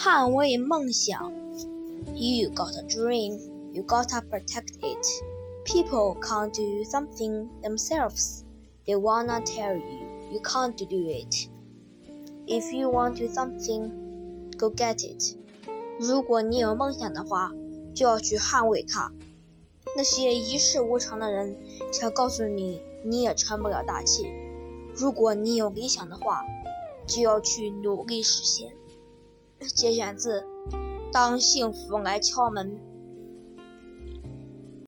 捍卫梦想。You got a dream, you gotta protect it. People can't do something themselves. They wanna tell you you can't do it. If you want to something, go get it. 如果你有梦想的话，就要去捍卫它。那些一事无成的人，想告诉你，你也成不了大器。如果你有理想的话，就要去努力实现。 节选自《当幸福来敲门》。